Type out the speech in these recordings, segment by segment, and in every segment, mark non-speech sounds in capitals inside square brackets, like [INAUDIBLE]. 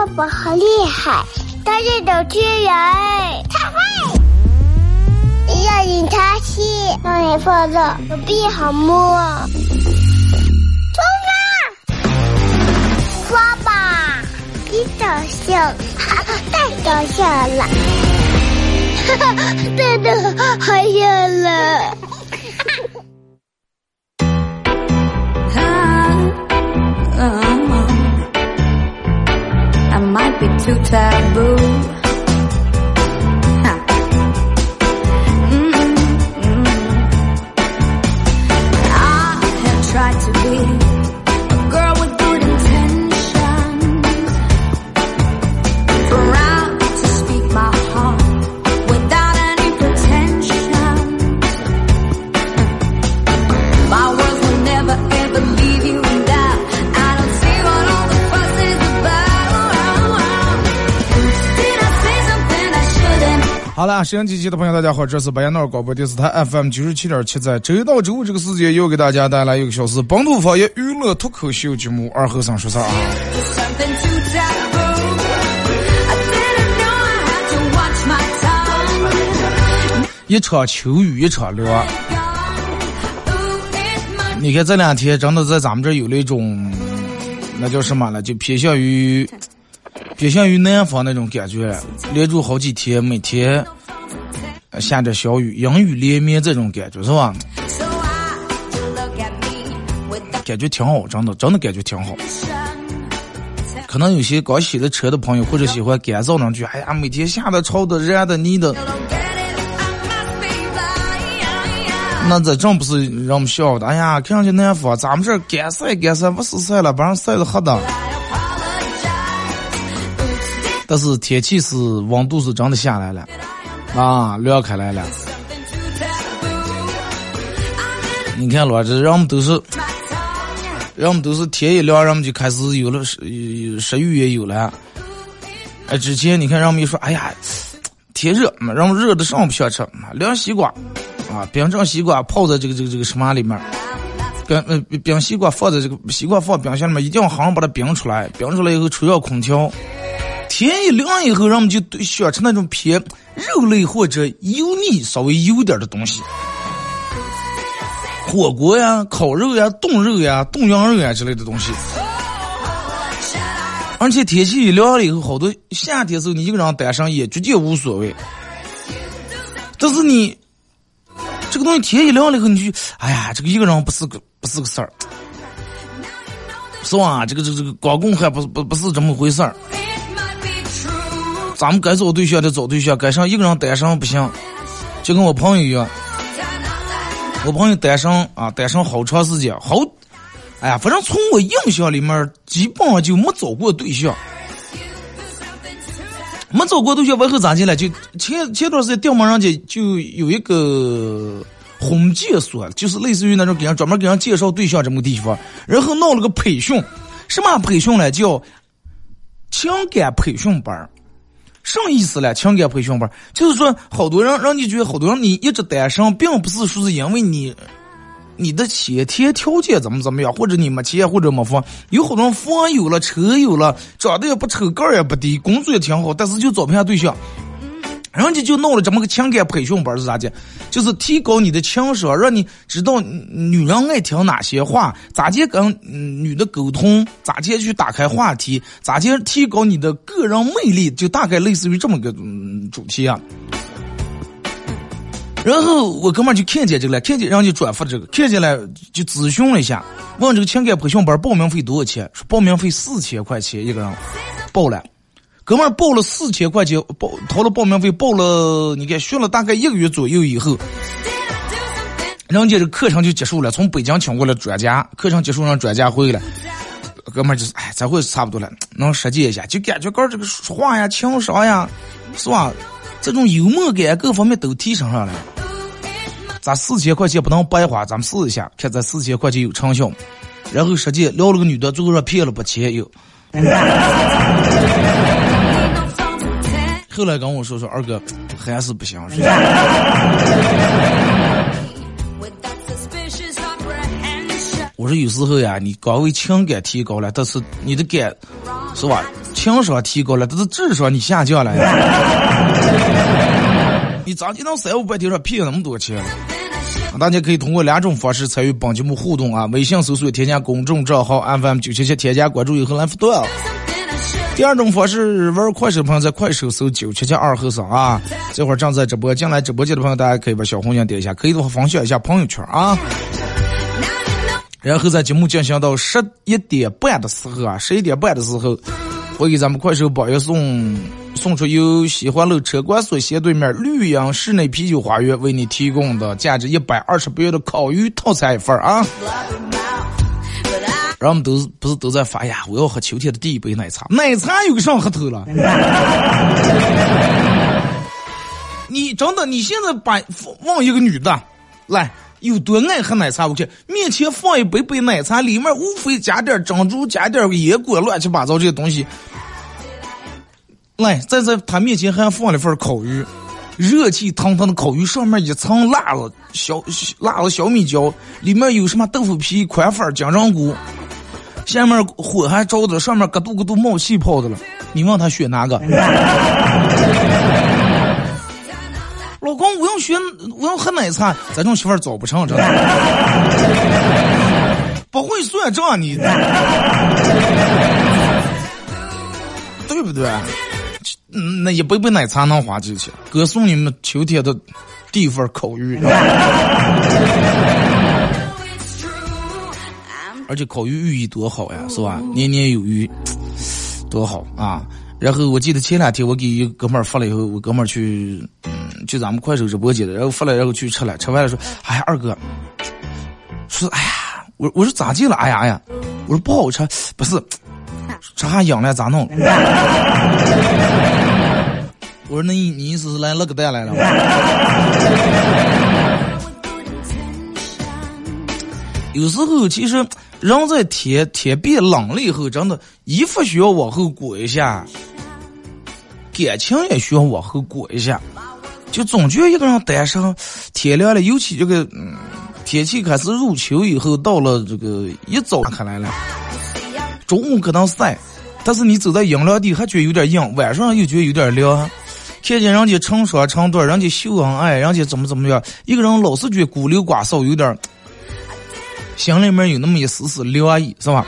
爸爸好厉害，他是小巨人，他会让你擦气，让你放松，手臂好摸。冲啊！刷吧，你搞笑，太搞笑了，哈哈，[LAUGHS] 真的好笑了。Too taboo. Shouldn't? 好了，沈阳机器的朋友，大家好，这是白彦淖尔广播电视台 FM 九十七点七，在周一到周五这个时间又给大家带来一个小时本土方言娱乐脱口秀节目《二和尚说事儿》啊。一场秋雨一场凉，你看这两天真的在咱们这儿有那种，那叫什么了？就偏向于偏向于南方那种感觉，连住好几天，每天下着小雨，阴雨连绵这种感觉是吧感觉挺好，真的真的感觉挺好。可能有些刚洗了车的朋友，或者喜欢干燥两句，哎呀，每天下的、潮的、热的、泥的.那这真不是让我们笑的。哎呀，看上去南方，咱们这儿干晒干晒，不是晒了，把人晒的黑的。但是天气是温度是真的下来了，啊，凉开来了。你看了，这人们都是，人们都是天一亮，人们就开始有了食食欲也有了。哎，之前你看人们一说，哎呀，天热，嘛人们热的上不想吃，凉西瓜，啊，冰镇西瓜泡在这个这个这个什么里面，冰呃冰西瓜放在这个西瓜放冰箱里面，一定要好好把它冰出来，冰出来以后吹上空调。天一凉以后，人们就对想吃那种偏肉类或者油腻稍微油点的东西，火锅呀、烤肉呀、冻肉呀、冻羊肉呀之类的东西。而且天气一凉了以后，好多夏天时候你一个人单身也绝对无所谓。但是你这个东西天一凉了以后，你就哎呀，这个一个人不是个不是个事儿，是吧？这个这个这个光棍还不不不是这么回事儿。咱们该找对象的找对象，该上一个人单身不行，就跟我朋友一样，我朋友单身啊，单身好长时间，好，哎呀，反正从我印象里面，基本上就没找过对象，没找过对象，完后咋的了？就前前段时间调门人家就有一个婚介所，就是类似于那种给人专门给人介绍对象这么个地方，然后闹了个培训，什么培训呢？叫情感培训班儿。什么意思呢？情感培训班就是说，好多人让你觉得好多人你一直单身，并不是说是因为你你的先天条件怎么怎么样，或者你没钱或者没房，有好多人房有了，车有了，长得也不丑，个儿也不低，工作也挺好，但是就找不下对象。人家就弄了这么个情感培训班是咋的？就是提高你的情商，让你知道女人爱听哪些话，咋接跟女的沟通，咋接去打开话题，咋接提高你的个人魅力，就大概类似于这么个嗯主题啊。然后我哥们就看见这个了，看见人家转发这个，看见了就咨询了一下，问这个情感培训班报名费多少钱？说报名费四千块钱一个人，报了。哥们儿报了四千块钱，报掏了报名费，报了，你看学了大概一个月左右以后，人家这课程就结束了，从北京请过来专家，课程结束让专家回来，哥们儿就是，哎，这回差不多了，能实践一下，就感觉个这个说话呀、情商呀，是吧？这种幽默感各方面都提升上来。咱四千块钱不能白花，咱们试一下，看咱四千块钱有成效？然后实际撩了个女的，最后说骗了把钱有。后来跟我说说二哥还是不行，我说有时候呀，你岗位情感提高了，但是你的感是吧？情商提高了，但是智商你下降了呀。[LAUGHS] 你咋就能三五百天上骗那么多钱？大家可以通过两种方式参与本节目互动啊：微信搜索添加公众账号 FM 九七七，添加关注以后来互动。第二种方式，玩快手朋友在快手搜九七七二和尚啊，这会儿正在直播，进来直播间的朋友，大家可以把小红心点一下，可以的话分享一下朋友圈啊。然后在节目进行到十一点半的时候啊，十一点半的时候，我给咱们快手榜一送送出由西环路车管所斜对面绿杨室内啤酒花园为你提供的价值一百二十八元的烤鱼套餐一份儿啊。然后我们都不是都在发呀，我要喝秋天的第一杯奶茶，奶茶有个啥喝头了？[LAUGHS] 你真的，你现在把问一个女的来。有多爱喝奶茶？我去，面前放一杯杯奶茶，里面无非加点珍珠，加点野果，乱七八糟这些东西。来，再在他面前还放了份烤鱼，热气腾腾的烤鱼，上面一层辣子小辣子小米椒，里面有什么豆腐皮、宽粉、金针菇，下面火还着着，上面咯嘟咯嘟冒气泡的了。你问他选哪个？[LAUGHS] 老公，我要选，我要喝奶茶。咱这种媳妇儿找不成，真的。[LAUGHS] 不会算账你，[LAUGHS] 对不对？那一杯杯奶茶能花几钱？哥送你们秋天的第一份口鱼，而且烤鱼寓意多好呀，是吧？年年有余，[TSK] 多好啊！然后我记得前两天我给一哥们儿发了以后，我哥们儿去。嗯，去咱们快手直播间的，然后发了，然后去吃了，吃完了说：“哎呀，二哥，说哎呀，我我说咋进了？哎呀哎呀，我说不好吃，不是，这还痒了咋弄？[LAUGHS] 我说那你你意思是来乐个蛋来了？[LAUGHS] 有时候其实人在天天变冷了以后，真的衣服需要往后裹一下，感情也需要往后裹一下。”就总觉得一个人单身，天凉了，尤其这个嗯，天气开始入秋以后，到了这个一早开来了，中午可能晒，但是你走在阴凉地还觉得有点硬，晚上又觉得有点凉。看见人家成双成对，人家秀恩爱，人家怎么怎么样，一个人老是觉得孤陋寡少，有点心里面有那么一丝丝凉意，是吧？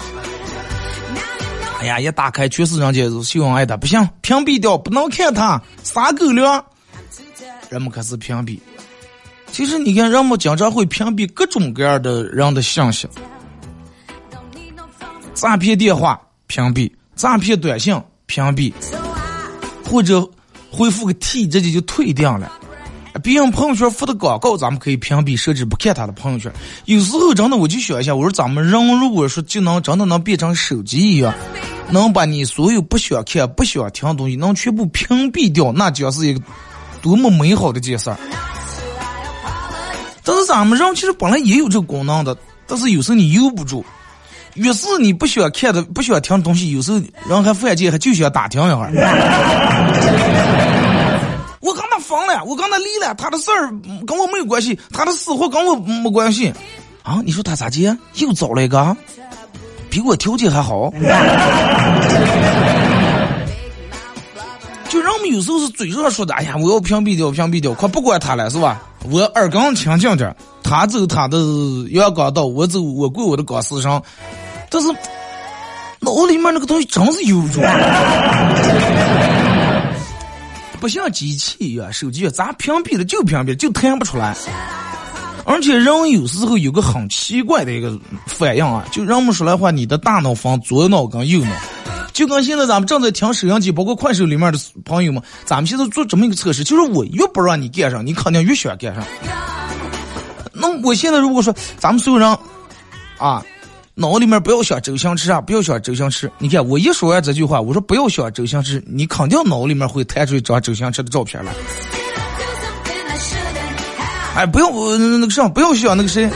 哎呀，一打开全是人家秀恩爱的，不行，屏蔽掉，不能看他，撒狗粮。人们开始屏蔽，其实你看，人们经常会屏蔽各种各样的人的信息，诈骗电话屏蔽，诈骗短信屏蔽，或者回复个 T 直接就退掉了。别人朋友圈发的广告，咱们可以屏蔽设置不看他的朋友圈。有时候真的，我就想一下，我说咱们人如果说就能真的能变成手机一样，能把你所有不想看、不想听的东西能全部屏蔽掉，那将是一个。多么美好的件事儿！但是咱们人其实本来也有这个功能的，但是有时候你悠不住。越是你不喜欢看的、不喜欢听的东西，有时候人还犯贱，还就想打听一会儿。我跟他分了，我跟他离了，他的事儿跟我没有关系，他的死活跟我没关系。啊，你说他咋接？又找了一个，比我条件还好。[LAUGHS] 就人们有时候是嘴上说的，哎呀，我要屏蔽掉，屏蔽掉，快不管他了，是吧？我耳根清净点，他走他的阳刚道，我走我过我的钢丝上。但是脑里面那个东西真是有种，不像机器一样，手机咋屏蔽了就屏蔽，就弹不出来。而且人有时候有个很奇怪的一个反应啊，就人们说来话，你的大脑分左脑跟右脑。就跟现在咱们正在听收音机，包括快手里面的朋友们，咱们现在做这么一个测试，就是我越不让你干上，你肯定越喜欢干上。那我现在如果说咱们所有人啊，脑里面不要想周星驰啊，不要想周星驰，你看我一说完这句话，我说不要想周星驰，你肯定脑里面会弹出一张周星驰的照片来。哎，不要那个啥，不要想那个谁。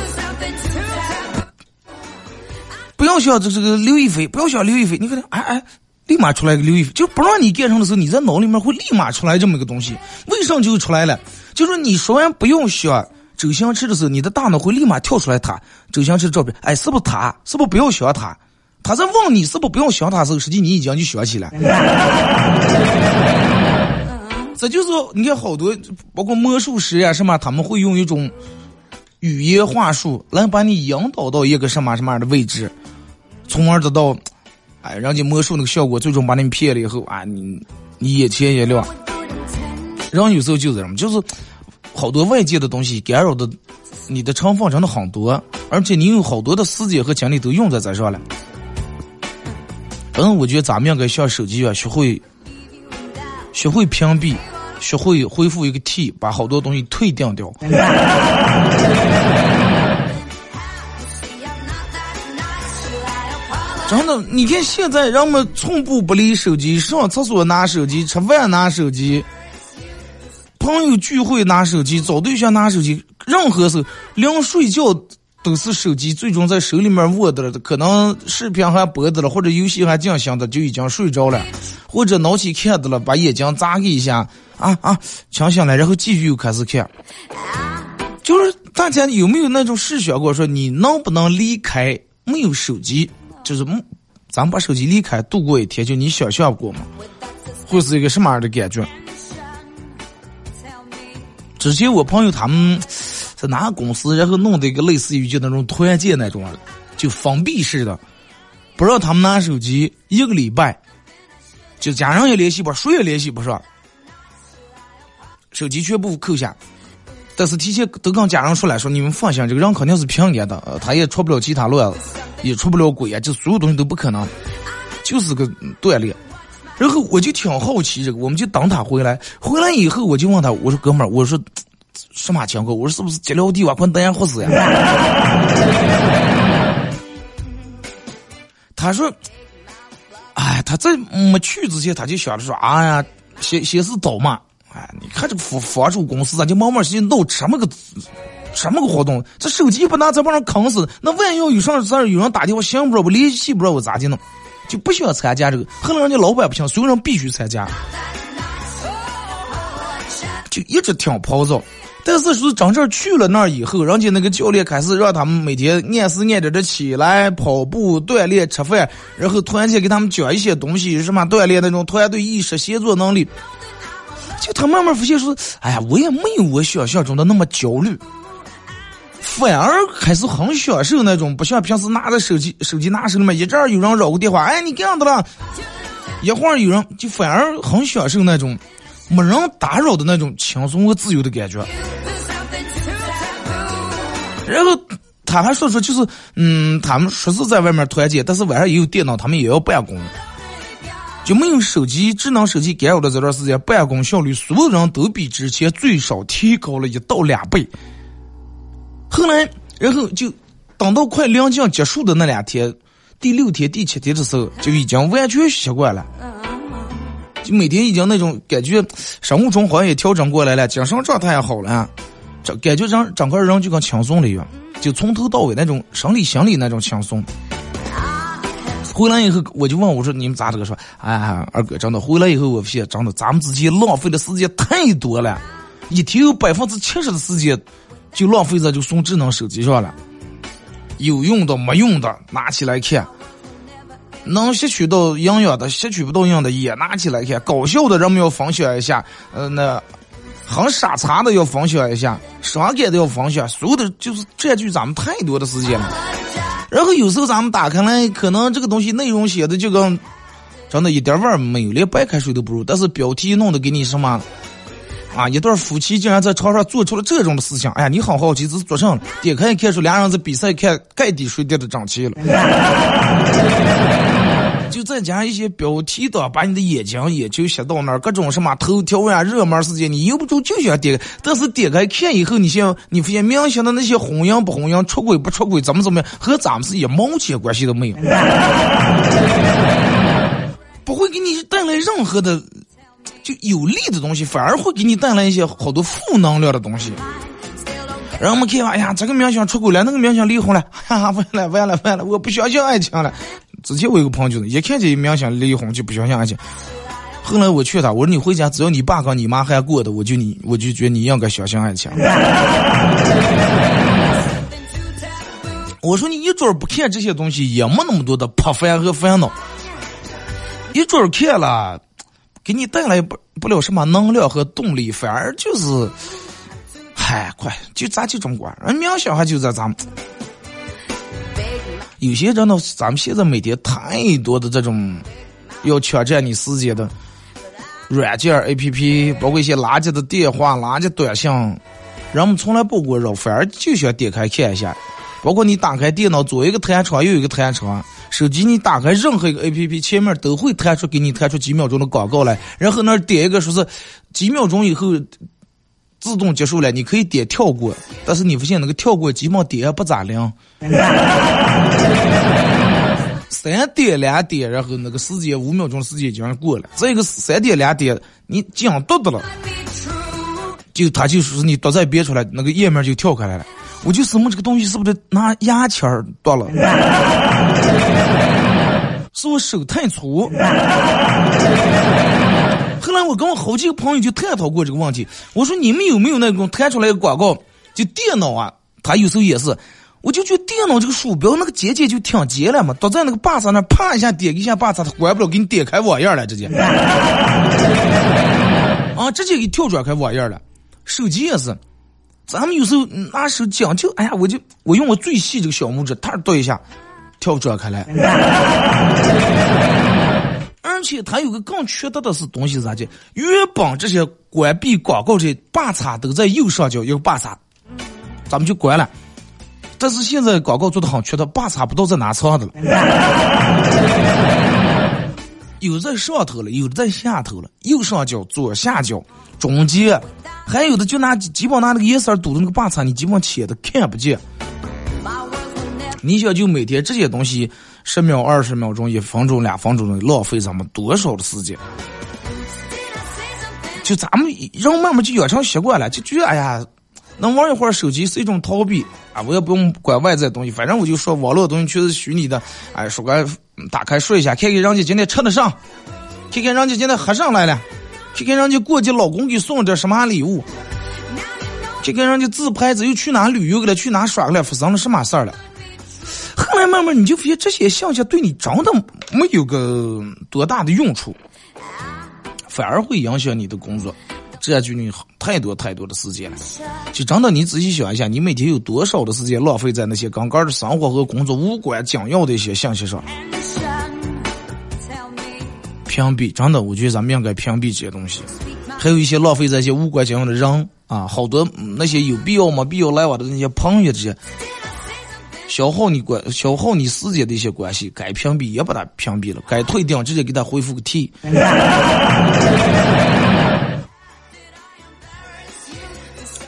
不要想这这个刘亦菲，不要想刘亦菲，你看，哎哎，立马出来个刘亦菲，就不让你干上的时候，你在脑里面会立马出来这么一个东西，为什么就出来了？就是你说完不用想周星驰的时候，你的大脑会立马跳出来他周星驰的照片，哎，是不是他？是不是不要想他？他在问你是不是不用想他时候，实际你已经就想起来。[LAUGHS] 这就是你看好多，包括魔术师呀什么，他们会用一种语言话术来把你引导到一个什么什么样的位置，从而得到，哎，人家魔术那个效果，最终把你们骗了以后啊，你你眼前一亮。人有时候就是这么，就是好多外界的东西干扰的你的成分真的很多，而且你有好多的时间和精力都用在这上了。嗯，我觉得咱们应该像手机一样，学会学会屏蔽，学会恢复一个 T，把好多东西退掉掉。[LAUGHS] 真的，你看现在人们寸步不离手机，上厕所拿手机，吃饭拿手机，朋友聚会拿手机，找对象拿手机，任何时候连睡觉都是手机，最终在手里面握的了，可能视频还播的了，或者游戏还进行的，就已经睡着了，或者拿起看的了，把眼睛眨一下，啊啊，强醒来，然后继续又开始看。就是大家有没有那种试想过，说你能不能离开没有手机？就是，咱把手机离开度过一天，就你想象过吗？会是一个什么样的感觉？之前我朋友他们拿公司，然后弄的一个类似于就那种团建那种，就封闭式的，不让他们拿手机一个礼拜，就家人也联系不上，谁也联系不上，手机全部扣下。但是提前都跟家人说了，说你们放心，这个人肯定是平安的，他也出不了其他乱子，也出不了轨啊，就所有东西都不可能，就是个锻炼。然后我就挺好奇这个，我们就等他回来，回来以后我就问他，我说哥们儿，我说什么情况？我说是不是接了地瓦昆等下护士呀？[LAUGHS] 他说，哎，他在没去之前他就想着说，哎呀，先先是倒嘛。哎，你看这个房房主公司啊，就慢慢时闹什么个什么个活动？这手机不拿，再把人坑死。那万一要有啥事儿，有人打电话响不着，我联系不着，我咋的弄？就不想参加这个。后来人家老板不行，所有人必须参加，就一直挺暴躁。但是说真正去了那儿以后，人家那个教练开始让他们每天按时按点的起来跑步锻炼、吃饭，然后突然间给他们讲一些东西，什么锻炼那种团队意识、协作能力。就他慢慢发现说，哎呀，我也没有我想象中的那么焦虑，反而还是很享受那种，不像平时拿着手机，手机拿手里面，一阵儿有人扰个电话，哎，你干啥的了？一会儿有人，就反而很享受那种没人打扰的那种轻松和自由的感觉。然后他还说说，就是嗯，他们说是在外面团建，但是晚上也有电脑，他们也要办公。就没有手机、智能手机干扰的这段时间，办公效率所有人都比之前最少提高了一到两倍。后来，然后就等到快临近结束的那两天，第六天、第七天的时候，就已经完全习惯了。就每天已经那种感觉，生物钟好像也调整过来了，精神状态也好了，这感觉整整个人就跟轻松了一样，就从头到尾那种生理、心理那种轻松。回来以后，我就问我说：“你们咋这个说？”哎，二哥，真的回来以后，我发现真的咱们之间浪费的时间太多了，一天有百分之七十的时间就浪费在就送智能手机上了，有用的没用的拿起来看，能吸取到营养的吸取不到营养的也拿起来看，搞笑的人们要分享一下，呃，那很傻叉的要分享一下，伤感的要分享，所有的就是占据咱们太多的时间了。然后有时候咱们打开来，可能这个东西内容写的就跟真的一点味儿没有，连白开水都不如。但是标题弄得给你什么啊？一对夫妻竟然在床上做出了这种的事情，哎呀，你很好奇这是做什么？点开一看，说俩人在比赛，看盖底水叠的整齐了。就再加上一些标题的，把你的眼睛也就吸到那儿，各种什么头条呀、热门事件，你由不住就想点开。但是点开看以后，你先你发现明星的那些婚姻不婚姻、出轨不出轨，怎么怎么样，和咱们是一毛钱关系都没有，不会给你带来任何的就有利的东西，反而会给你带来一些好多负能量的东西。然后我们看，哎呀，这个明星出轨了，那个明星离婚了，哈哈，完了完了完了，我不相信爱情了。之前我有个朋友就是一看见明星离婚就不相信爱情。后来我劝他，我说你回家只要你爸跟你妈还过的，我就你我就觉得你应该相信爱情。我说你一准不看这些东西，也没那么多的破烦和烦恼。一准看了，给你带来不不了什么能量和动力，反而就是，嗨，快就咱就这么管，人明想还就在咱们。有些真的，咱们现在每天太多的这种要抢占你时间的软件、A P P，包括一些垃圾的电话、垃圾短信，人们从来不过扰，反而就想点开看一下。包括你打开电脑，左一个弹窗，右一个弹窗，手机你打开任何一个 A P P，前面都会弹出给你弹出几秒钟的广告来，然后那点一个说是几秒钟以后自动结束了，你可以点跳过，但是你发现那个跳过基本上点也不咋灵。[LAUGHS] 三点两点，然后那个时间五秒钟的时间已经过了，这个三点两点你讲读的了，就他就说是你读再编出来，那个页面就跳开来了。我就思慕这个东西是不是拿牙签儿剁了？[LAUGHS] 是我手太粗。后来我跟我好几个朋友就探讨过这个问题，我说你们有没有那种弹出来的广告？就电脑啊，它有时候也是，我就觉得电脑这个鼠标那个节节就挺结了嘛，倒在那个把上那啪一下点一下把它，它关不了，给你点开网页了，直接。[LAUGHS] 啊，直接给跳转开网页了。手机也是，咱们有时候拿手讲究，哎呀，我就我用我最细这个小拇指，它剁一下，跳转开来。[LAUGHS] 而且它有个更缺德的是东西是啥的？原本这些关闭广告这把叉都在右上角一个把叉，咱们就关了。但是现在广告做的很缺德，把叉不知道在哪藏的了。有在上头了，有的在下头了，右上角、左下角、中间，还有的就拿基本拿那个颜色堵的那个把叉，你基本切的看不见。你想就每天这些东西十秒、二十秒钟、一分钟、两分钟的浪费咱们多少的时间？就咱们人慢慢就养成习惯了，就觉得哎呀，能玩一会儿手机是一种逃避啊，我也不用管外在东西，反正我就说网络东西全是虚拟的，哎，说个打开说一下，看看人家今天吃得上，看看人家今天喝上来了，看看人家过节老公给送点什么礼物，看看人家自拍子又去哪旅游了，去哪耍了，发生了什么事儿了。后来慢慢你就发现这些信息对你真的没有个多大的用处，反而会影响你的工作，占据你太多太多的时间了。就真的你仔细想一下，你每天有多少的时间浪费在那些刚刚的生活和工作无关紧要的一些信息上？屏蔽，真的，我觉得咱们应该屏蔽这些东西。还有一些浪费在一些无关紧要的人啊，好多那些有必要没必要来往的那些朋友这些。消耗你关消耗你时间的一些关系，该屏蔽也把它屏蔽了，该退订直接给他回复个 T。[LAUGHS]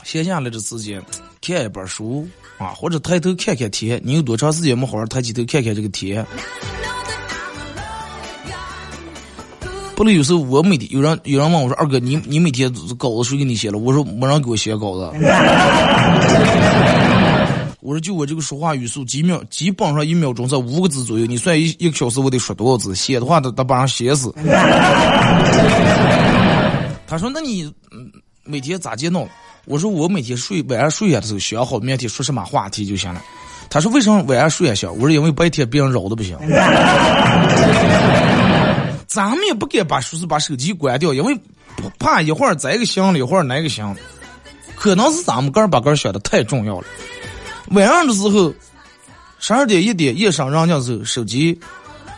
闲下来的时间看一本书啊，或者抬头看看天。你有多长时间没好好抬起头看看这个天？不能有时候我每天有人有人问我说：“二哥，你你每天稿子谁给你写了？”我说：“没人给我写稿子。”我说就我这个说话语速，几秒基本上一秒钟在五个字左右。你算一一个小时我得说多少字？写的话都得把人写死。[LAUGHS] 他说：“那你每天咋接弄？”我说：“我每天睡晚上睡下的时候想好明天说什么话题就行了。”他说：“为什么晚上睡也行？”我说：“因为白天别人扰的不行。[LAUGHS] ”咱们也不敢把说是把手机关掉，因为怕一会儿这个响了，一会儿那个响，可能是咱们个儿把个儿想的太重要了。晚上的时候，十二点一点夜深人静的时候，手机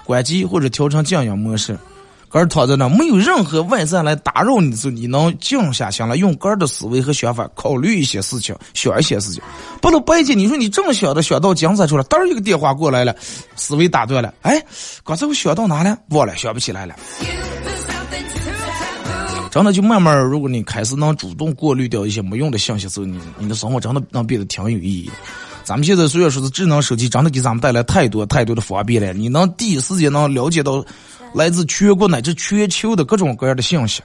关机或者调成静音模式，个儿躺在那，没有任何外在来打扰你的时候，你能静下心来，用个儿的思维和想法考虑一些事情，想一些事情。不能白天你说你正想着想到精彩出来，嘚儿一个电话过来了，思维打断了。哎，刚才我想到哪了？忘了，想不起来了。真的就慢慢，如果你开始能主动过滤掉一些没用的信息之后，你你的生活真的能变得挺有意义。咱们现在虽然说是智能手机，真的给咱们带来太多太多的方便了。你能第一时间能了解到来自全国乃至全球的各种各样的信息，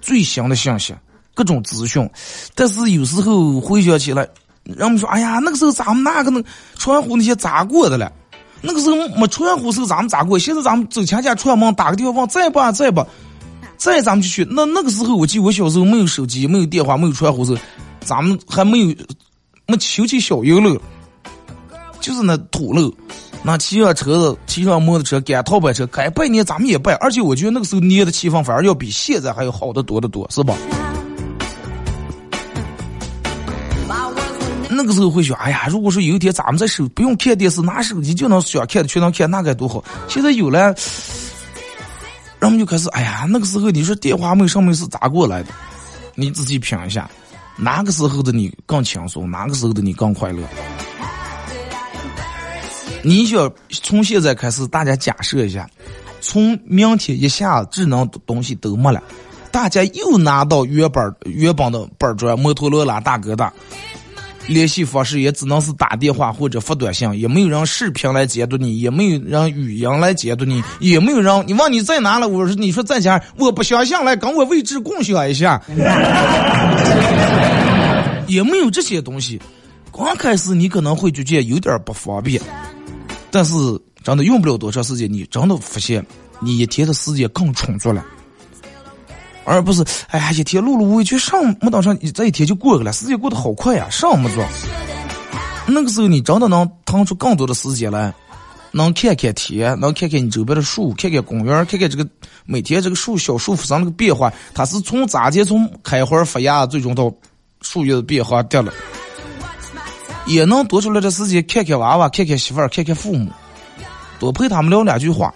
最新的信息，各种资讯。但是有时候回想起来，人们说：“哎呀，那个时候咱们那个能传呼那些咋过的了？那个时候没传呼时候咱们咋过？现在咱们走亲家串门，打个电话，问在不？在吧。”再咱们就去，那那个时候我记得我小时候没有手机，没有电话，没有传呼时候，咱们还没有没修起小油楼，就是那土路，那骑上车子，骑上摩托车，赶套板车，该拜年咱们也拜，而且我觉得那个时候年的气氛反而要比现在还要好得多得多，是吧？那个时候会想，哎呀，如果说有一天咱们在手不用看电视，拿手机就能想看的全能看，那该多好！现在有了，然后就开始，哎呀，那个时候你说电话没上面是咋过来的？你仔细品一下，哪个时候的你更轻松，哪个时候的你更快乐？你想从现在开始，大家假设一下，从明天一下智能东西都没了，大家又拿到原本原本的板砖、摩托罗拉、大哥大。联系方式也只能是打电话或者发短信，也没有人视频来监督你，也没有人语音来监督你，也没有人你问你在哪了，我说你说在家，我不相信，来跟我位置共享一下，也没有这些东西。刚开始你可能会觉得有点不方便，但是真的用不了多长时间，你真的发现你一天的时间更充足了。而不是，哎呀，一天碌碌无为，去上没当上，这一天就过去了，时间过得好快呀，上没做。那个时候你真的能腾出更多的时间来，能看看天，能看看你周边的树，看看公园，看看这个每天这个树小树发生那个变化，它是从咋接从开花发芽，最终到树叶的变化掉了，也能多出来的时间看看娃娃，看看媳妇儿，看看父母，多陪他们聊两句话，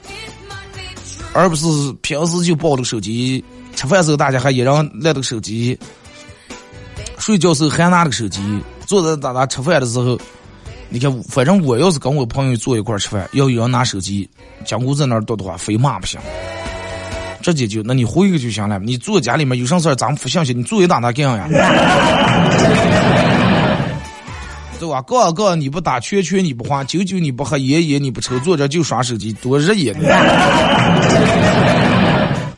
而不是平时就抱着手机。吃饭时候大家还一人拿个手机，睡觉时候还拿个手机，坐在咱咱吃饭的时候，你看，反正我要是跟我朋友坐一块吃饭，要有人拿手机，讲故在那儿叨的话，非骂不行。直接就，那你回去就行了。你坐家里面有啥事，咱们发信息，你坐一打他干呀？[LAUGHS] 对吧？告诉告诉你不打圈圈你不花，酒酒你不喝，烟烟你不抽，坐着就耍手机，多日也。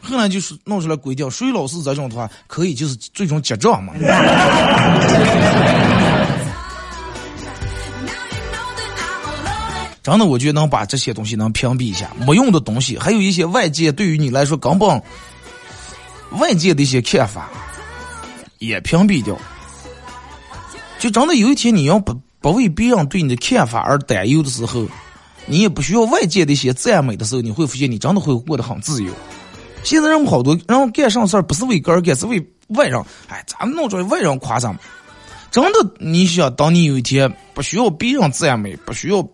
后来就是弄出来规定，谁老师这种的话，可以就是最终结账嘛。真 [LAUGHS] 的，我觉得能把这些东西能屏蔽一下，没用的东西，还有一些外界对于你来说根本外界的一些看法，也屏蔽掉。就真的有一天你要不不为别人对你的看法而担忧的时候，你也不需要外界的一些赞美的时候，你会发现你真的会过得很自由。现在人们好多，人干上事儿不是为个人干，是为外人。哎，咱们弄出来外人夸咱们。真的，你想，当你有一天不需要别人赞美，不需要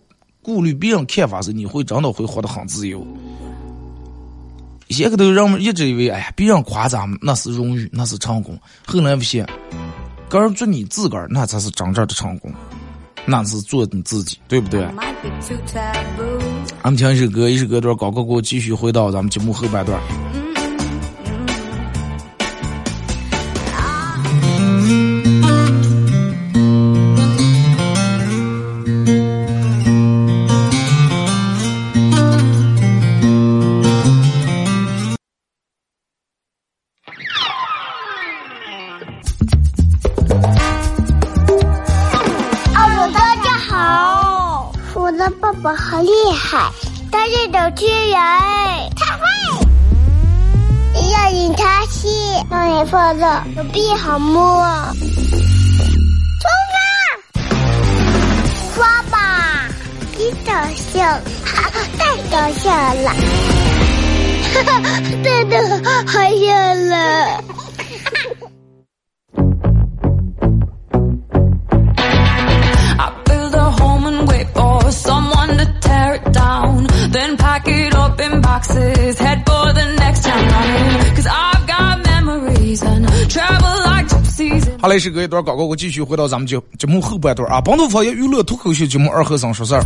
顾虑别人看法时，你会真的会活得很自由。前个头人们一直以为，哎呀，别人夸咱们那是荣誉，那是成功。后来发现，个人做你自个儿，那才是真正的成功，那是做你自己，对不对？俺们听一首歌，一首歌段，高高给我继续回到咱们节目后半段。乐，手臂好摸。出发，刷吧，你高兴，太高兴了，哈哈，真的好笑了。[LAUGHS] 好嘞，是隔一段广告，我继续回到咱们节节目后半段啊。本土方言娱乐脱口秀节目二和尚说事儿。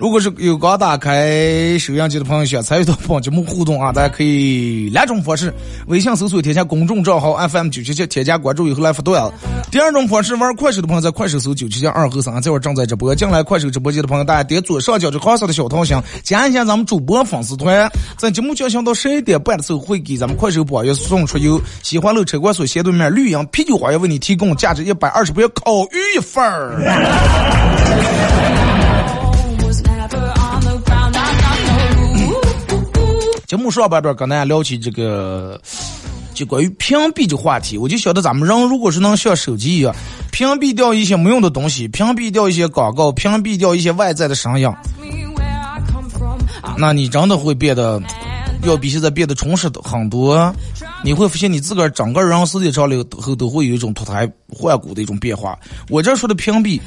如果是有刚打开收音机的朋友想参与到本节目互动啊，[LAUGHS] 大家可以两种方式：微信搜索添加公众账号 FM 九七七，添加关注以后来发段子；第二种方式，玩快手的朋友在快手搜九七七二和尚，这会儿正在直播。进来快手直播间的朋友，大家点左上角这黄色的小桃心，加一下咱们主播粉丝团。在节目进行到十一点半的时候，会给咱们快手榜友送出由喜欢乐车管所斜对面绿洋啤酒花园为你提供价值一百二十元烤鱼一份儿。[LAUGHS] 节目上半段跟大家聊起这个，就关于屏蔽这话题，我就晓得咱们人如果是能像手机一样，屏蔽掉一些没用的东西，屏蔽掉一些广告，屏蔽掉一些外在的声音，那你真的会变得要比现在变得充实很多。你会发现你自个儿整个人时间长了后都会有一种脱胎换骨的一种变化。我这说的屏蔽，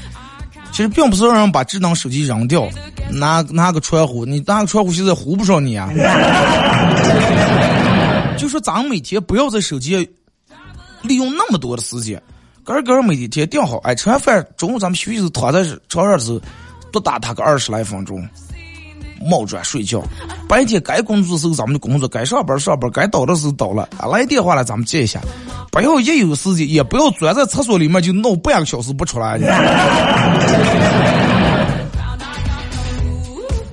其实并不是让人把智能手机扔掉，拿拿个窗户，你拿个窗户现在糊不上你啊。[LAUGHS] 就说咱们每天不要在手机利用那么多的时间，个个每天定好，哎，吃完饭中午咱们休息时躺在床上的时候，多打他个二十来分钟。冒转睡觉，白天该工作的时候咱们就工作，该上班上班，该倒的时候倒了。啊，来电话了咱们接一下，不要一有时间，也不要钻在厕所里面就闹半个小时不出来。[LAUGHS]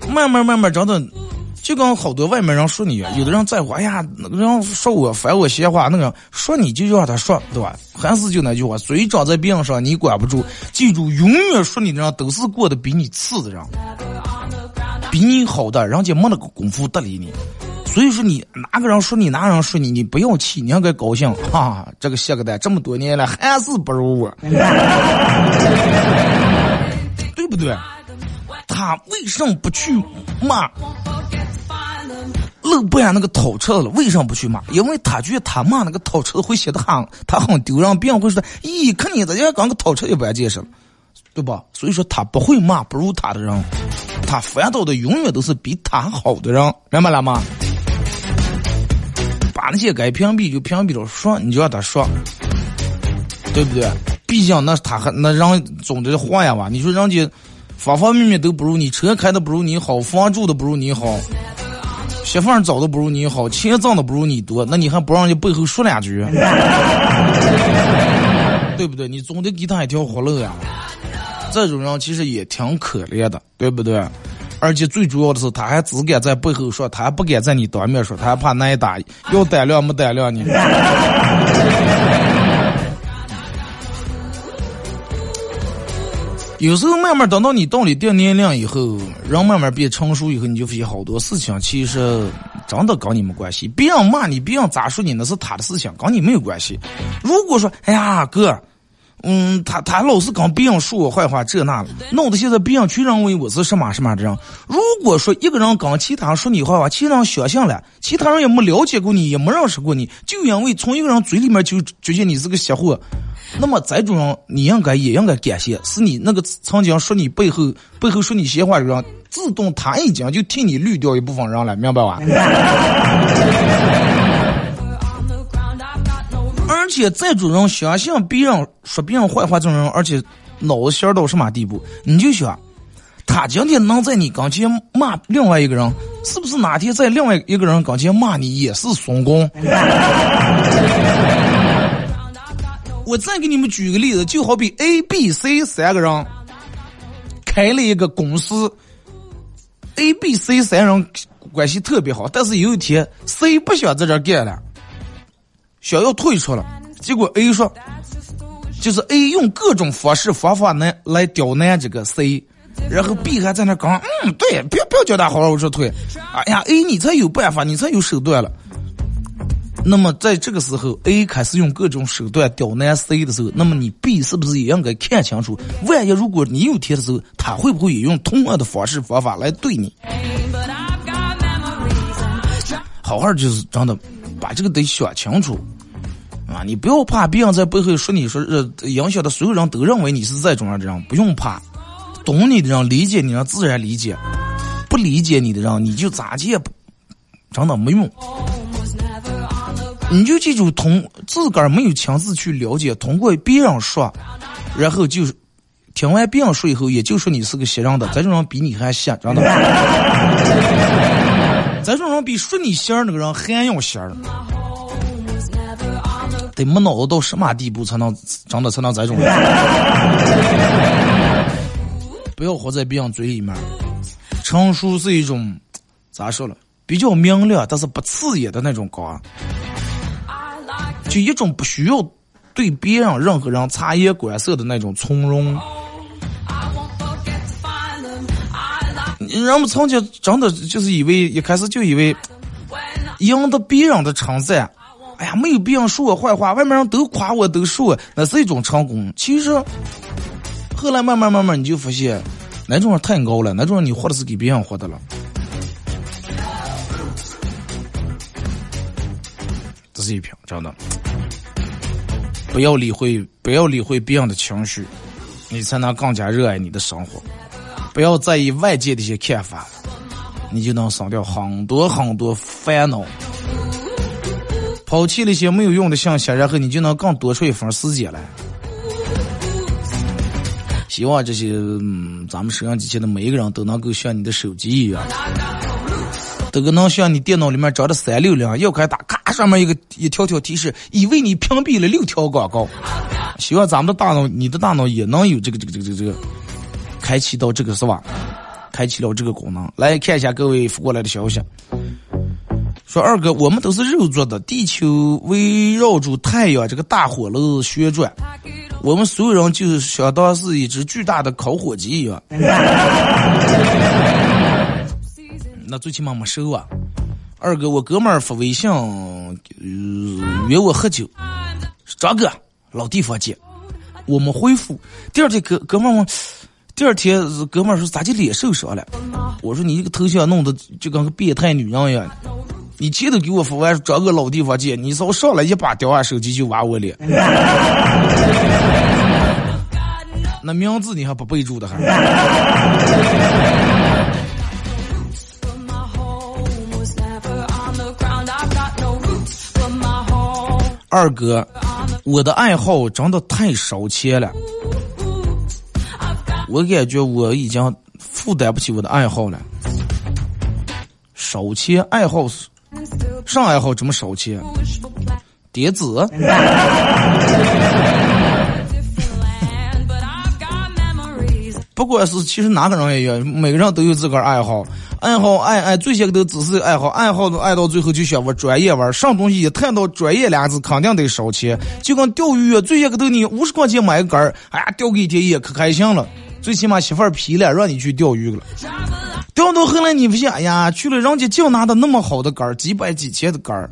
慢慢慢慢，真的就跟好多外面人说你，有的人在乎，哎呀，那个人说我烦我闲话，那个说你就让他说，对吧？还是就那句话，嘴长在病上你管不住，记住，永远说你的人都是过得比你次的人。比你好的，人家没那个功夫搭理你，所以说你哪个人说你，哪个人说你，你不要气，你应该高兴哈。这个谢个蛋这么多年了，还是不如我，[LAUGHS] 对不对？他为什么不去骂老板那个偷车了？为什么不去骂？因为他觉得他骂那个偷车会显得很他很丢人，别人会说，咦，看你在家刚个偷车也不爱解释，对吧？所以说他不会骂不如他的人。他烦恼的永远都是比他好的人，明白了吗？把那些该屏蔽就屏蔽了，说你就让他说，对不对？毕竟那他还那人总得换呀吧？你说人家方方面面都不如你，车开的不如你好，房住的不如你好，媳妇找的不如你好，钱挣的不如你多，那你还不让人家背后说两句？[LAUGHS] 对不对？你总得给他一条活路呀。这种人其实也挺可怜的，对不对？而且最主要的是，他还只敢在背后说，他还不敢在你当面说，他还怕挨打。要胆量没胆量呢？[LAUGHS] 有时候慢慢等到你到了一定年龄以后，人慢慢变成熟以后，你就发现好多事情其实真的跟你没关系。别人骂你，别人咋说你，那是他的事情，跟你没有关系。如果说，哎呀，哥。嗯，他他老是跟别人说我坏话，这那的，弄得现在别人全认为我是什么什么的人。如果说一个人跟其他人说你坏话，其他人相信了，其他人也没了解过你，也没认识过你，就因为从一个人嘴里面就觉得你是个邪货，那么这种人你应该也应该感谢，是你那个曾经说你背后 [LAUGHS] 背后说你闲话的人，自动他已经就替你滤掉一部分人了，明白吧？[LAUGHS] 且这种人相信别人说别人坏话，这种人，而且脑子小到什么地步？你就想，他今天能在你跟前骂另外一个人，是不是哪天在另外一个人跟前骂你也是松功？[LAUGHS] 我再给你们举个例子，就好比 A、B、C 三个人开了一个公司，A、B、C 三人关系特别好，但是有一天 C 不想在这干了。想要退出了，结果 A 说，就是 A 用各种方式方法来来刁难这个 C，然后 B 还在那刚，嗯，对，不要不要叫他好好我说退，哎呀，A 你才有办法，你才有手段了。那么在这个时候，A 开始用各种手段刁难 C 的时候，那么你 B 是不是也应该看清楚？万一如果你有天的时候，他会不会也用同样的方式方法来对你？好好就是真的。把这个得想清楚，啊！你不要怕别人在背后说你说呃，影响的所有人都认为你是这种样的人，不用怕。懂你的人、理解你的人自然理解，不理解你的人你就咋接不，真的没用。你就记住，通自个儿没有亲自去了解，通过别人说，然后就听完别人说以后，也就说你是个邪人的，这种人比你还邪，真的。[LAUGHS] 这种人比说你仙儿那个人还要仙儿，得没脑子到什么地步才能长得才能这种？[LAUGHS] 不要活在别人嘴里面。成熟是一种咋说了？比较明亮，但是不刺眼的那种光，就一种不需要对别人任何人察言观色的那种从容。人们曾经真的就是以为一开始就以为赢得别人的称赞，哎呀，没有别人说我坏话，外面人都夸我，都说我，那是一种成功。其实，后来慢慢慢慢你就发现，那种人太高了，那种人你活的是给别人活的了。这是一瓶，真的。不要理会，不要理会别人的情绪，你才能更加热爱你的生活。不要在意外界的一些看法，你就能省掉很多很多烦恼。抛弃了一些没有用的信息，然后你就能更多出一份时间来。希望这些嗯，咱们摄像机前的每一个人都能够像你的手机一样，都能像你电脑里面装的三六零，要开打咔上面一个一条条提示，已为你屏蔽了六条广告。希望咱们的大脑，你的大脑也能有这个这个这个这个，开启到这个是吧？开启了这个功能。来看一下各位发过来的消息。说二哥，我们都是肉做的，地球围绕住太阳这个大火炉旋转，我们所有人就相当是一只巨大的烤火鸡一样。那最起码没收啊。二哥，我哥们儿发微信、约我喝酒，张哥老地方见，我们回复。第二天哥哥们儿，第二天哥们儿说咋就脸受伤了？我说你这个头像弄得就跟个变态女人一样。你前头给我发完找个老地方借，你早上来一把叼下手机就挖我脸。[LAUGHS] 那名字你还不备注的还？二哥，我的爱好真的太烧钱了，我感觉我已经负担不起我的爱好了。烧钱爱好是上爱好这么烧钱？叠字？不管是其实哪个人也一样，每个人都有自个儿爱好，爱好爱爱，最先都只是爱好，爱好都爱到最后就想玩专业玩，上东西一谈到专业俩字，肯定得烧钱。就跟钓鱼，最先个头你五十块钱买个杆儿，哎呀，钓个一天也可开心了，最起码媳妇儿皮了，让你去钓鱼了。钓到后来你发现，哎呀，去了人家净拿的那么好的杆儿，几百几千的杆儿，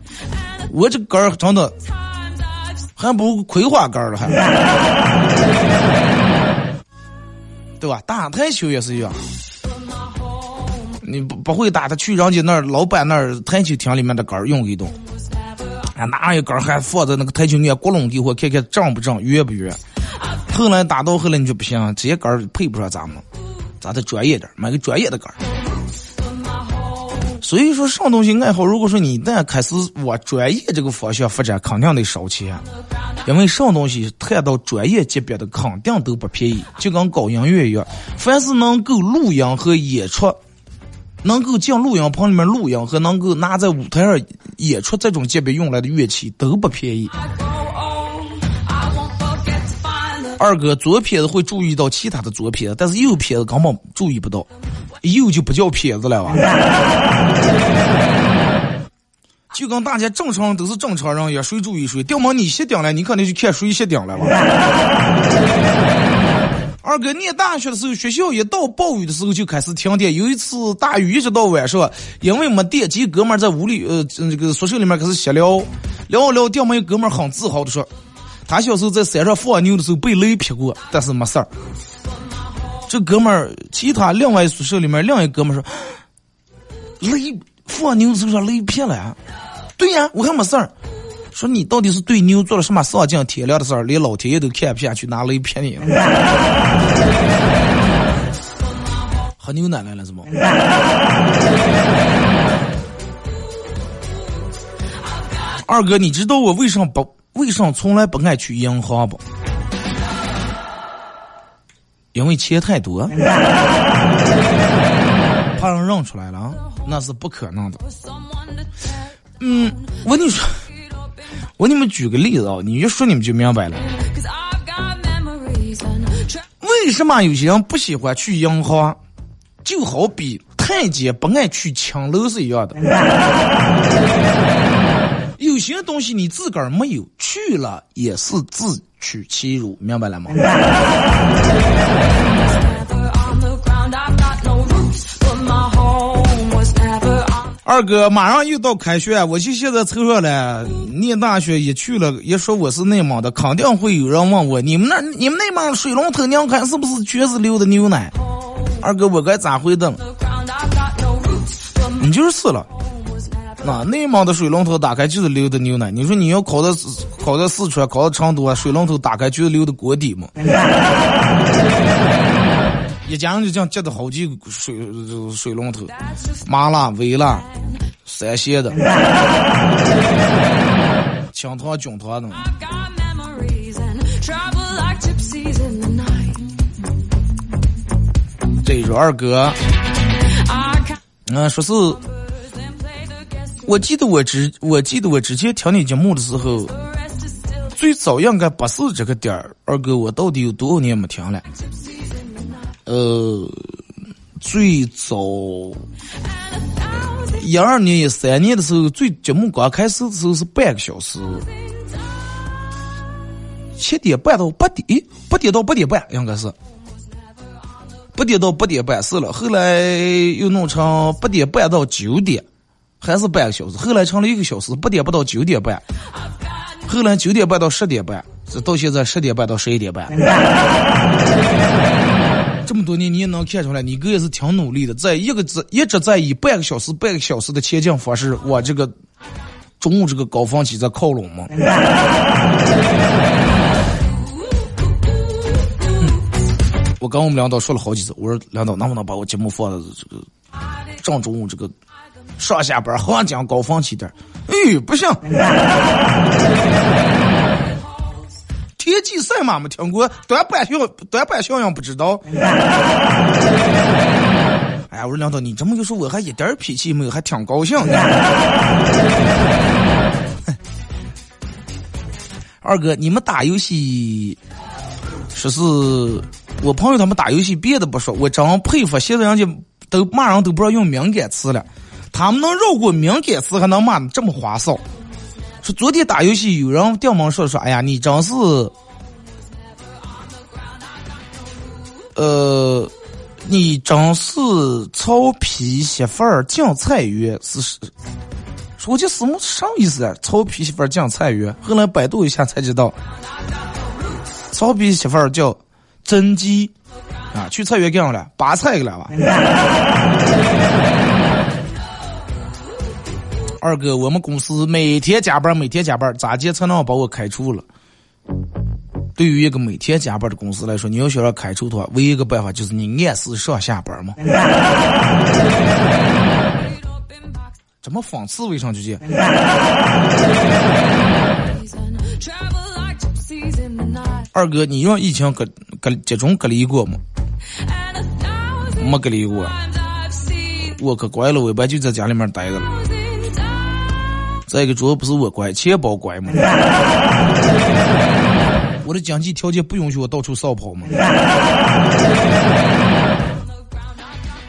我这杆儿真的还不如葵花杆儿了还。[LAUGHS] 对吧？打台球也是一样，你不不会打，他去人家那儿老板那儿台球厅里面的杆儿用一动，啊，拿一杆儿还放在那个台球面咕隆地或看看正不正，圆不圆。后来打到后来你就不行，这些杆儿配不上咱们，咱得专业点，买个专业的杆。所以说，上东西爱好，如果说你一旦开始往专业这个方向发展，肯定得烧钱，因为上东西谈到专业级别的，肯定都不便宜，就跟搞音乐一样，凡是能够录音和演出，能够进录音棚里面录音和能够拿在舞台上演出这种级别用来的乐器都不便宜。二哥左撇子会注意到其他的左撇子，但是右撇子根本注意不到，右就不叫撇子了吧？[LAUGHS] 就跟大家正常都是正常人一样，谁注意谁。掉毛你熄顶了，你肯定就看谁熄顶了吧？[LAUGHS] 二哥念大学的时候，学校一到暴雨的时候就开始停电。有一次大雨一直到晚上，因为没电，几个哥们在屋里呃这个宿舍里面开始闲聊，聊啊聊，掉毛一哥们很自豪的说。他小时候在山上放牛的时候被雷劈过，但是没事儿。这哥们儿，其他另外宿舍里面另一哥们说，雷放牛的时候雷劈了呀。对呀，我还没事儿。说你到底是对牛做了什么丧尽天良的事儿，连老天爷都看不下去，拿雷劈你。[LAUGHS] 喝牛奶来了是吗？[LAUGHS] 二哥，你知道我为什么不？为啥从来不爱去银行不？因为钱太多，怕人认出来了，那是不可能的。嗯，我跟你说，我给你们举个例子啊，你一说你们就明白了。为什么有些人不喜欢去银行？就好比太监不爱去青楼是一样的。有些东西你自个儿没有去了，也是自取其辱，明白了吗？二哥，马上又到开学，我就现在凑上了。念大学一去了，一说我是内蒙的，肯定会有人问我：你们那、你们内蒙水龙头娘看是不是全是流的牛奶？二哥，我该咋回答？你就是了。那内蒙的水龙头打开就是流的牛奶。你说你要考到考到四川，考到成都啊，水龙头打开就是流的锅底嘛？一家人就这样接的好几个水水龙头，麻辣、微辣、三鲜的、[LAUGHS] 清汤、菌汤的。这一说二哥，嗯，说是，我记得我之我记得我之前听你节目的时候，最早应该不是这个点儿。二哥，我到底有多少年没听了？呃，最早一二年、一三年的时候，最节目刚开始的时候是半个小时，七点半到八点，八点到八点半应该是，八点到八点半是了。后来又弄成八点半到九点，还是半个小时。后来成了一个小时，八点半到九点半。后来九点半到十点半，这到现在十点半到十一点半。[LAUGHS] 这么多年，你也能看出来，你哥也是挺努力的，在一个字一直在以半个小时、半个小时的前进方式往这个中午这个高峰期在靠拢嘛。[LAUGHS] 我跟我们领导说了好几次，我说领导能不能把我节目放到这个正中午这个上下班黄金高峰期点？哎，不行。田忌赛马没听过，短板效短板效应不知道。哎呀，我说领导，你这么一说，我还一点脾气没有，还挺高兴的。[LAUGHS] 二哥，你们打游戏，说是我朋友他们打游戏，别的不说，我真佩服，现在人家都骂人都不知道用敏感词了，他们能绕过敏感词，还能骂的这么花哨。说昨天打游戏，有人掉毛说说，哎呀，你真是，呃，你真是曹丕媳妇儿进菜园，是是，说这什么什么意思啊？曹丕媳妇儿进菜园，后来百度一下才知道，曹丕媳妇儿叫甄姬，啊，去菜园干啥了？拔菜去了吧？二哥，我们公司每天加班，每天加班，咋接才能把我开除了？对于一个每天加班的公司来说，你要想要开除的话，唯一一个办法就是你按时上下班嘛。[LAUGHS] 怎么讽刺为上就这？二哥，你让疫情隔隔集中隔离过吗？没隔离过，我可乖了，我一般就在家里面待着了。再一个主要不是我乖，钱包乖嘛。[LAUGHS] 我的经济条件不允许我到处扫跑嘛。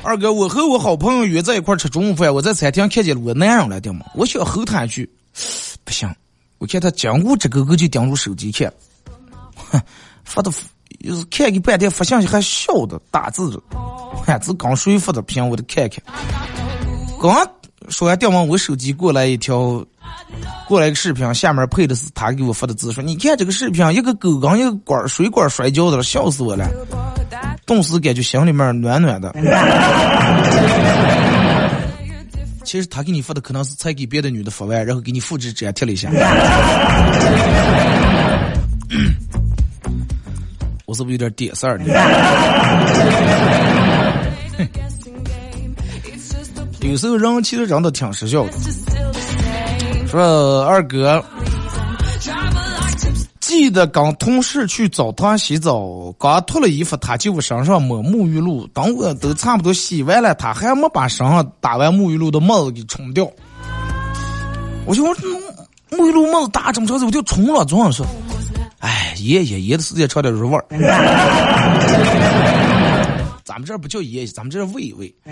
二哥，我和我好朋友约在一块吃中午饭，我在餐厅看见了个男人来的嘛，我想吼他一句，[SNIFFS] 不行，我看他经过这个个就盯住手机看，哼，发的就是看个半天发信息还笑的打字的，汉字刚睡发的屏我得看看，刚。说完，电完我手机过来一条，过来一个视频，下面配的是他给我发的字，说你看这个视频，一个狗跟一个管水管摔跤的，笑死我了，顿时感觉心里面暖暖的。[LAUGHS] 其实他给你发的可能是才给别的女的发完，然后给你复制粘贴了一下。[COUGHS] 我是不是有点点事儿呢？[LAUGHS] 有时候人其实真的挺失效的。说二哥，记得跟同事去澡堂洗澡，刚脱了衣服，他就身上抹沐浴露，等我都差不多洗完了，他还没把身上打完沐浴露的沫子给冲掉。我就说沐浴露沫子打这么长时间，我就冲了，总想说，哎，爷爷爷的时间长点入味儿。咱们这不叫爷爷，咱们这是喂喂。[LAUGHS]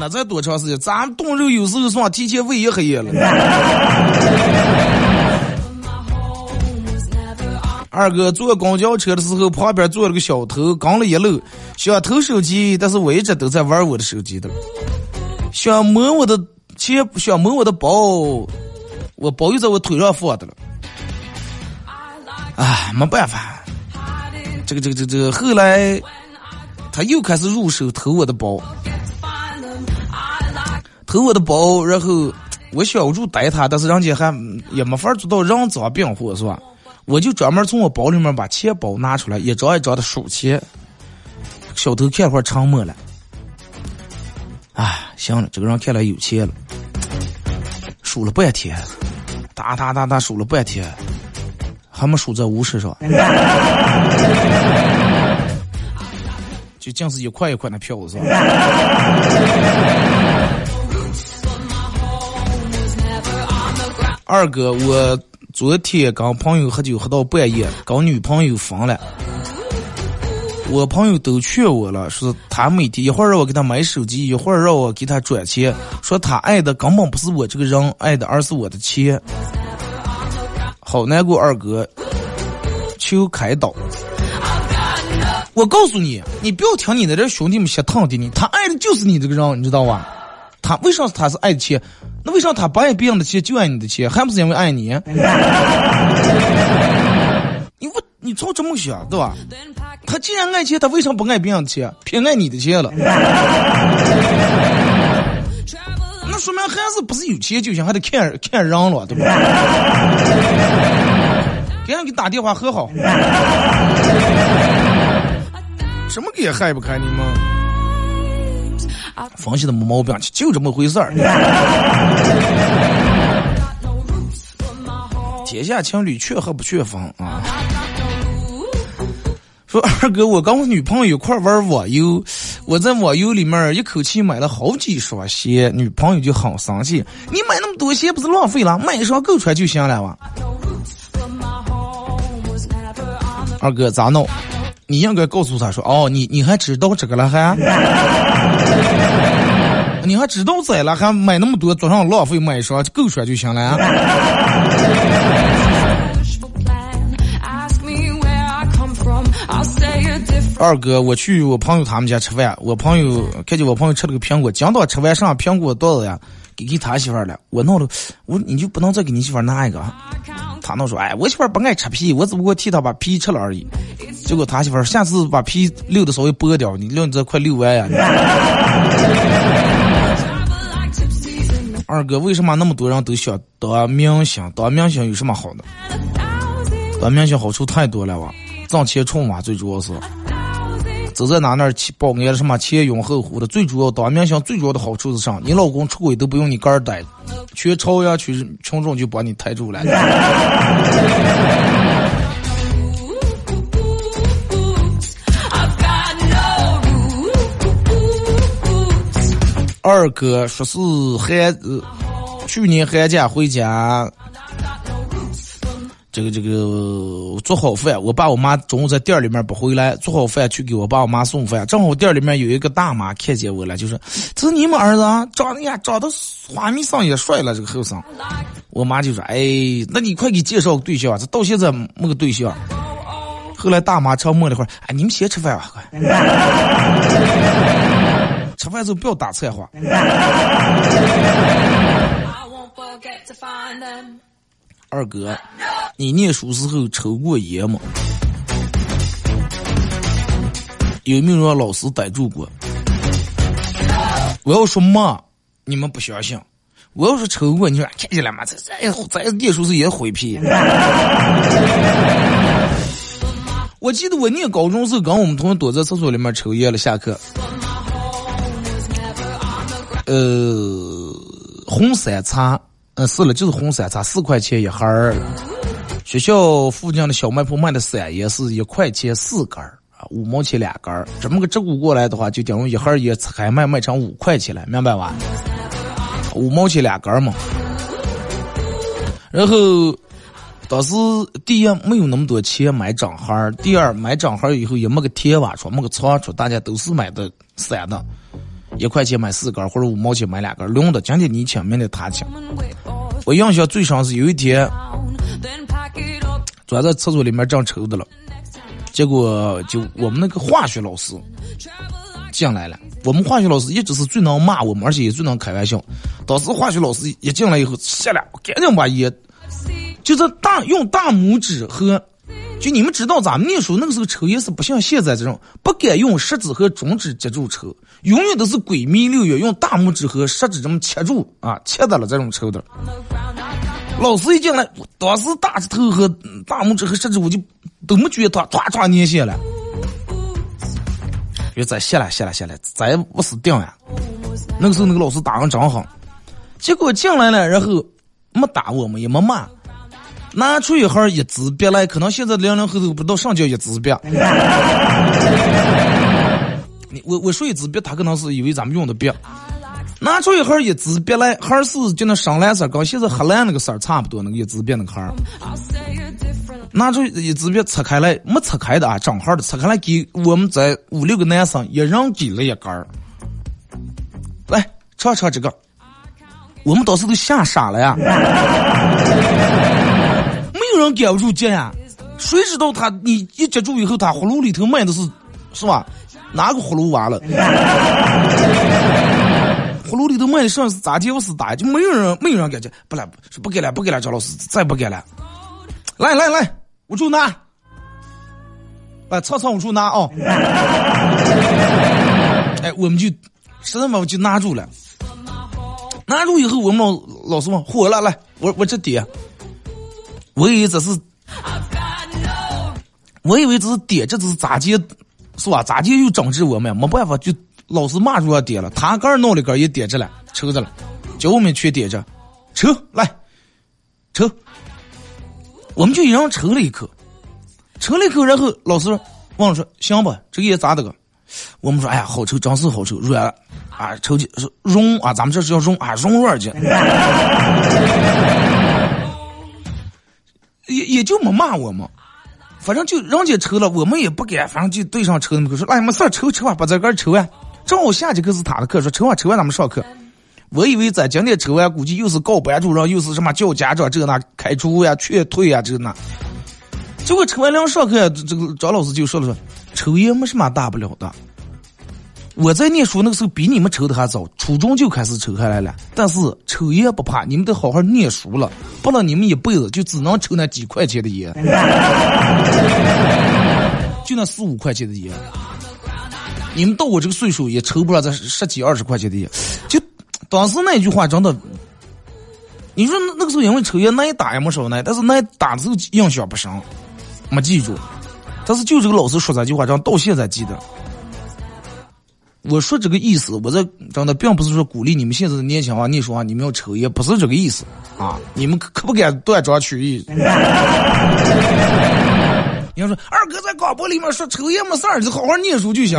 那再多长时间？咱炖肉有时候算提前喂一黑夜了。[LAUGHS] 二哥坐公交车的时候，旁边坐了个小偷，刚了一路，想偷手机，但是我一直都在玩我的手机的。想摸我的钱，想摸我的包，我包又在我腿上放的了。哎，没办法，这个这个这个这个，后来他又开始入手偷我的包，偷我的包，然后我小住逮他，但是人家还也没法做到人赃并获，是吧？我就专门从我包里面把钱包拿出来，一张一张的数钱。小偷看会儿沉默了，哎，行了，这个人看来有钱了，数了半天，哒哒哒哒数了半天。还没输在五十上，[LAUGHS] 就净是一块一块的票是吧？二哥，我昨天跟朋友喝酒喝到半夜，跟女朋友分了。我朋友都劝我了，说他每天一会儿让我给他买手机，一会儿让我给他转钱，说他爱的根本不是我这个人，爱的而是我的钱。好难过，二哥，求开导。我告诉你，你不要听你的这兄弟们瞎烫的你，他爱的就是你这个人，你知道吧？他为啥他是爱钱？那为啥他不爱别人的钱，就爱你的钱？还不是因为爱你？[LAUGHS] 你我你从这么想对吧？他既然爱钱，他为啥不爱别人的钱，偏爱你的钱了？那说明还是不是有钱就行，还得看看人了，对吧？[LAUGHS] 给人给打电话和好，什么给害不开你们？分析的没毛病，就这么回事儿。[LAUGHS] 天下情侣缺和不缺分啊？说二哥，我跟我女朋友一块玩网游，我在网游里面一口气买了好几双鞋，女朋友就很生气。你买那么多鞋不是浪费了？买一双够穿就行了吧？二哥咋弄？你应该告诉他说，哦，你你还知道这个了还？[LAUGHS] 你还知道这了还买那么多，早上浪费买一双够穿就行了？二哥，我去我朋友他们家吃饭，我朋友看见我朋友吃了个苹果，讲到吃完上苹果多了呀，给给他媳妇儿了。我闹了，我你就不能再给你媳妇儿拿一个？他闹说，哎，我媳妇儿不爱吃皮，我只不过替她把皮吃了而已。结果他媳妇儿下次把皮溜的稍微剥掉，你溜这快六万呀！二哥，为什么那么多人都想当明星？当明星有什么好的？当明星好处太多了哇，挣钱冲嘛，最主要是。走在哪那儿保安什么前拥后护的，最主要当明星最主要的好处是啥？你老公出轨都不用你个儿逮，全朝阳区群众就把你抬住了。[LAUGHS] 二哥说是寒，去年寒假回家。这个这个做好饭，我爸我妈中午在店里面不回来，做好饭去给我爸我妈送饭。正好店里面有一个大妈看见我了，就说：“这是你们儿子啊，长得呀长得花名上也帅了，这个后生。”我妈就说：“哎，那你快给介绍个对象，这到现在没个对象。”后来大妈沉默了会儿，哎，你们先吃饭吧，快。[LAUGHS] 吃饭时候不要打菜话。二哥，你念书时候抽过烟吗？有没有让老师逮住过？我要说嘛，你们不相信；我要是抽过，你说看见了吗？这这这念书时也灰皮。我记得我念高中时候，跟我们同学躲在厕所里面抽烟了，下课。呃，红山茶。嗯，是了，就是红山茶，四块钱一盒儿。学校附近的小卖铺卖的山也是一块钱四根儿啊，五毛钱两根儿。这么个折股过来的话，就等于一盒也才卖卖成五块钱了，明白吧？五毛钱两根儿嘛。然后当时第一没有那么多钱买整盒儿，第二买整盒儿以后也没个铁瓦出，没个仓出，大家都是买的散的。一块钱买四根，或者五毛钱买两根，用的今天你请，明天他请。我印象最深是有一天，坐在厕所里面正抽的了，结果就我们那个化学老师，进来了。我们化学老师一直是最能骂我们，而且也最能开玩笑。当时化学老师一进来以后，下来赶紧把烟，就是大用大拇指和，就你们知道咱们念书那个时候抽烟是不像现在这种，不敢用食指和中指接住抽，永远都是鬼迷六月用大拇指和食指这么切住啊，切到了这种抽的。老师一进来，当时大指头和大拇指和食指我就都没觉得他唰唰粘下来。别再歇了，歇了，歇了，咱不死定呀。那个时候那个老师打的真好，结果进来了，然后没打我们，也没骂，拿出一盒一支笔来，可能现在零零后都不知道啥叫一支笔。我我说一支笔，他可能是以为咱们用的笔。拿出一盒一支笔来，盒是就那深蓝色，跟现在黑蓝那个色差不多，那个一支笔那个盒。拿出一支笔拆开来，没拆开的啊，正号的拆开来给我们在五六个男生一人给了一根儿。来尝尝这个，我们当时都吓傻了呀！没有人敢入接呀，谁知道他你一接住以后，他葫芦里头卖的是是吧？哪个葫芦娃了？[LAUGHS] 葫芦里头卖的上是咋地？我是打，就没有人没有人敢接，不来说不给了，不给了，张老师再不给了。来来来，我就拿，来操操我住拿哦。[LAUGHS] 哎，我们就实在嘛就拿住了，拿住以后，我们老老师问火了，来，我我这点，我以为这是，我以为这是点，这只是咋接，是吧？咋就又整治我们？没办法，就老师骂住要点了，他个儿弄了根也点着了，抽着了，叫我们去点着，抽来，抽。我们就一人抽了一口，抽了一口，然后老师问了说：“行吧，这个烟咋的个？”我们说：“哎呀，好抽，真是好抽，软啊，抽起是融啊，咱们这是叫融啊，融软去。[LAUGHS] ”也也就没骂我们，反正就人家抽了，我们也不敢，反正就对上抽那么口说：“哎，没事抽抽啊，把这根抽啊。”正好下节课是他的课，说抽完抽完咱们上课。我以为咱今天抽完，估计又是告班主任，又是什么叫家长这那开除呀、劝退呀这那。结果抽完两上课，这个张老师就说了说，抽烟没什么大不了的。我在念书那个时候比你们抽的还早，初中就开始抽下来了。但是抽烟不怕，你们得好好念书了，不然你们一辈子就只能抽那几块钱的烟，[LAUGHS] 就那四五块钱的烟。你们到我这个岁数也抽不了这十几二十块钱的烟，就。当时那句话真的，你说那个时候因为抽烟，那一打也没少耐，但是那打的时候印象不深，没记住。但是就这个老师说这句话，真到现在记得。我说这个意思，我这真的并不是说鼓励你们现在的年轻啊，你说啊，你们要抽烟，不是这个意思啊，你们可可不敢断章取义。[LAUGHS] 你要说二哥在广播里面说抽烟没事儿，就好好念书就行。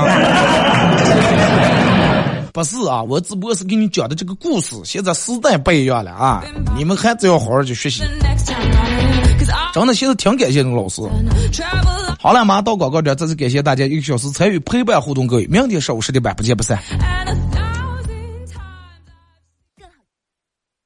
不是啊，我只不过是给你讲的这个故事。现在时代不一样了啊，你们还是要好好去学习。真的，现在挺感谢那个老师。好了，马上到广告点，再次感谢大家一个小时参与陪伴互动，各位，明天上午十点半不见不散。